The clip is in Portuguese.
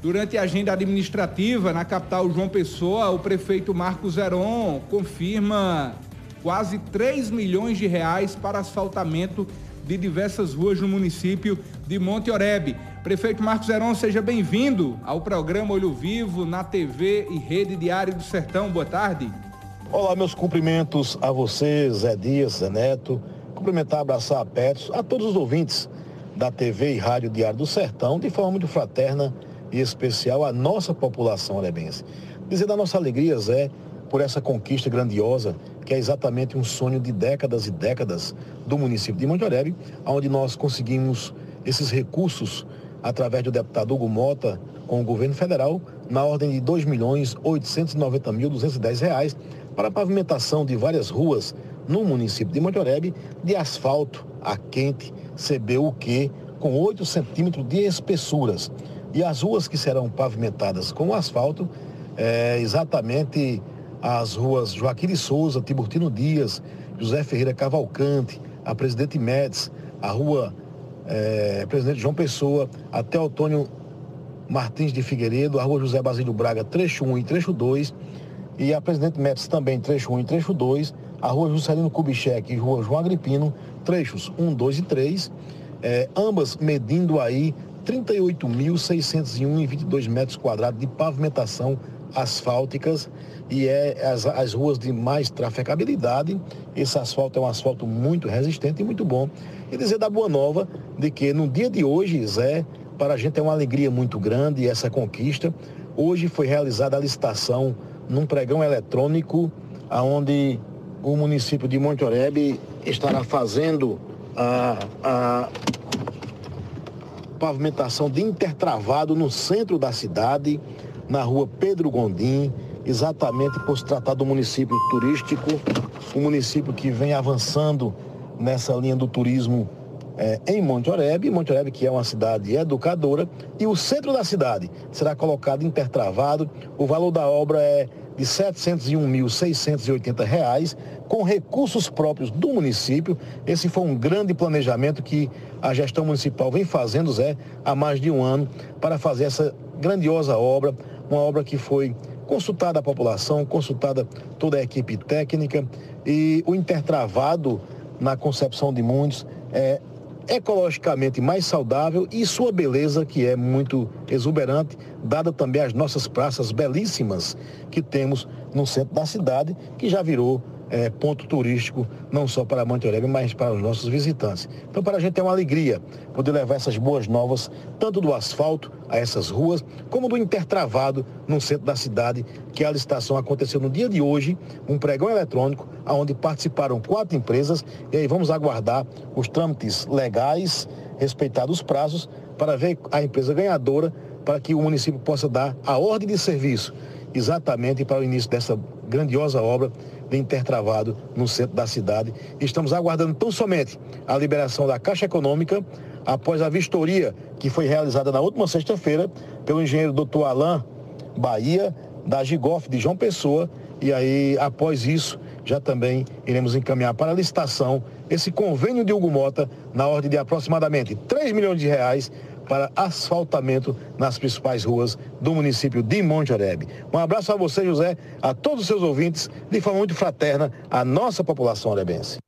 Durante a agenda administrativa na capital João Pessoa, o prefeito Marcos Zeron confirma quase 3 milhões de reais para asfaltamento de diversas ruas no município de Monte Oreb. Prefeito Marcos Zeron, seja bem-vindo ao programa Olho Vivo na TV e Rede Diário do Sertão. Boa tarde. Olá, meus cumprimentos a você, Zé Dias, Zé Neto. Cumprimentar, abraçar a Petros, a todos os ouvintes da TV e Rádio Diário do Sertão, de forma muito fraterna especial à nossa população arebense. Dizer da nossa alegria, Zé, por essa conquista grandiosa, que é exatamente um sonho de décadas e décadas do município de Monte onde nós conseguimos esses recursos através do deputado Hugo Mota com o governo federal, na ordem de 2.890.210 reais para a pavimentação de várias ruas no município de Monte de asfalto a quente, CBUQ, com 8 centímetros de espessuras. E as ruas que serão pavimentadas com asfalto, é exatamente as ruas Joaquim de Souza, Tiburtino Dias, José Ferreira Cavalcante, a Presidente Médici, a rua é, Presidente João Pessoa, até Antônio Martins de Figueiredo, a rua José Basílio Braga, trecho 1 e trecho 2, e a Presidente Médici também, trecho 1 e trecho 2, a rua Juscelino Kubitschek e rua João Agripino, trechos 1, 2 e 3, é, ambas medindo aí 38.601,22 metros quadrados de pavimentação asfálticas e é as, as ruas de mais trafegabilidade. Esse asfalto é um asfalto muito resistente e muito bom. E dizer da boa nova de que no dia de hoje, Zé, para a gente é uma alegria muito grande essa conquista. Hoje foi realizada a licitação num pregão eletrônico, onde o município de Monte Oreb estará fazendo a, a pavimentação de intertravado no centro da cidade, na rua Pedro Gondim, exatamente por se tratar do município turístico, um município que vem avançando nessa linha do turismo é, em Monte Oreb, Monte Oreb que é uma cidade educadora, e o centro da cidade será colocado intertravado. O valor da obra é de R$ 701.680, com recursos próprios do município. Esse foi um grande planejamento que a gestão municipal vem fazendo, Zé, há mais de um ano, para fazer essa grandiosa obra, uma obra que foi consultada a população, consultada toda a equipe técnica e o intertravado na concepção de muitos é ecologicamente mais saudável e sua beleza, que é muito exuberante, dada também as nossas praças belíssimas que temos no centro da cidade, que já virou é, ponto turístico, não só para Monte Oreb, mas para os nossos visitantes. Então, para a gente é uma alegria poder levar essas boas novas, tanto do asfalto a essas ruas, como do intertravado no centro da cidade, que a licitação aconteceu no dia de hoje, um pregão eletrônico, onde participaram quatro empresas, e aí vamos aguardar os trâmites legais, respeitados os prazos, para ver a empresa ganhadora, para que o município possa dar a ordem de serviço exatamente para o início dessa grandiosa obra de intertravado no centro da cidade. Estamos aguardando tão somente a liberação da Caixa Econômica após a vistoria que foi realizada na última sexta-feira pelo engenheiro Dr. Alain Bahia, da Gigoff de João Pessoa, e aí após isso já também iremos encaminhar para a licitação esse convênio de Hugo Mota na ordem de aproximadamente 3 milhões de reais para asfaltamento nas principais ruas do município de Monte Oreb. Um abraço a você, José, a todos os seus ouvintes, de forma muito fraterna, a nossa população orebense.